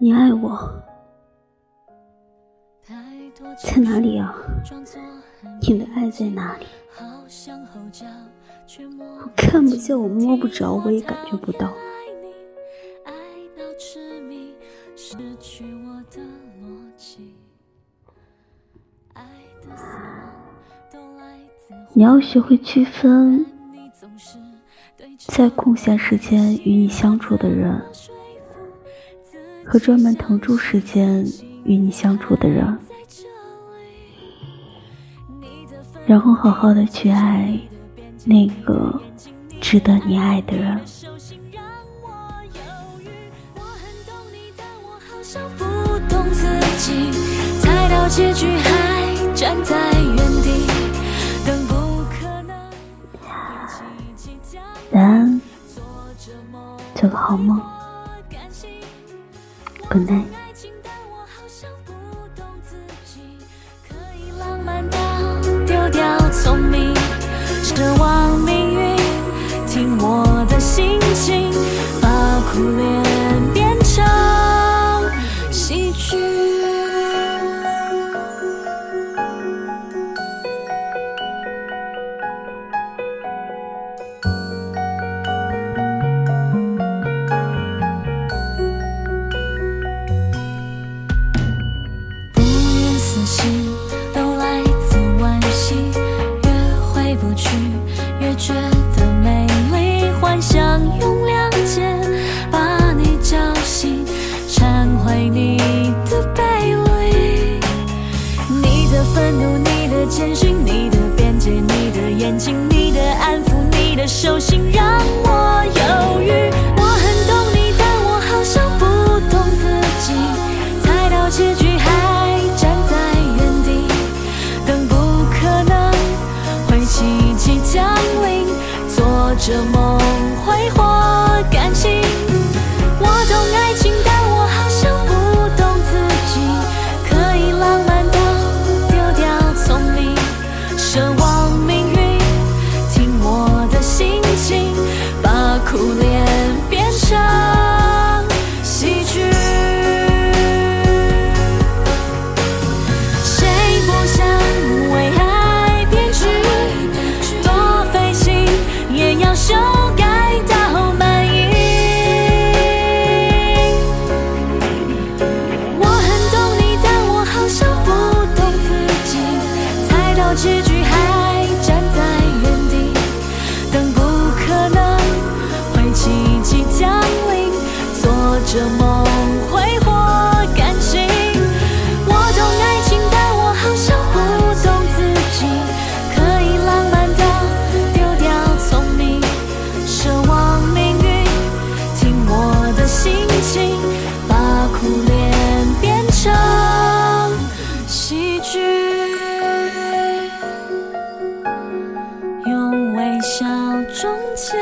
你爱我，在哪里啊？你的爱在哪里？我看不见，我摸不着，我也感觉不到。你要学会区分，在空闲时间与你相处的人，和专门腾出时间与你相处的人，然后好好的去爱那个值得你爱的人。结局还站在原地，等不可能。晚安，做个好梦。Good night。你的眼睛，你的安抚，你的手心，让我犹豫。我很懂你，但我好像不懂自己。猜到结局还站在原地，等不可能会奇迹降临。做着梦，挥霍感情。我懂爱情。脸恋变成这梦挥霍感情，我懂爱情，但我好像不懂自己。可以浪漫到丢掉聪明，奢望命运听我的心情，把苦恋变成喜剧，用微笑终结。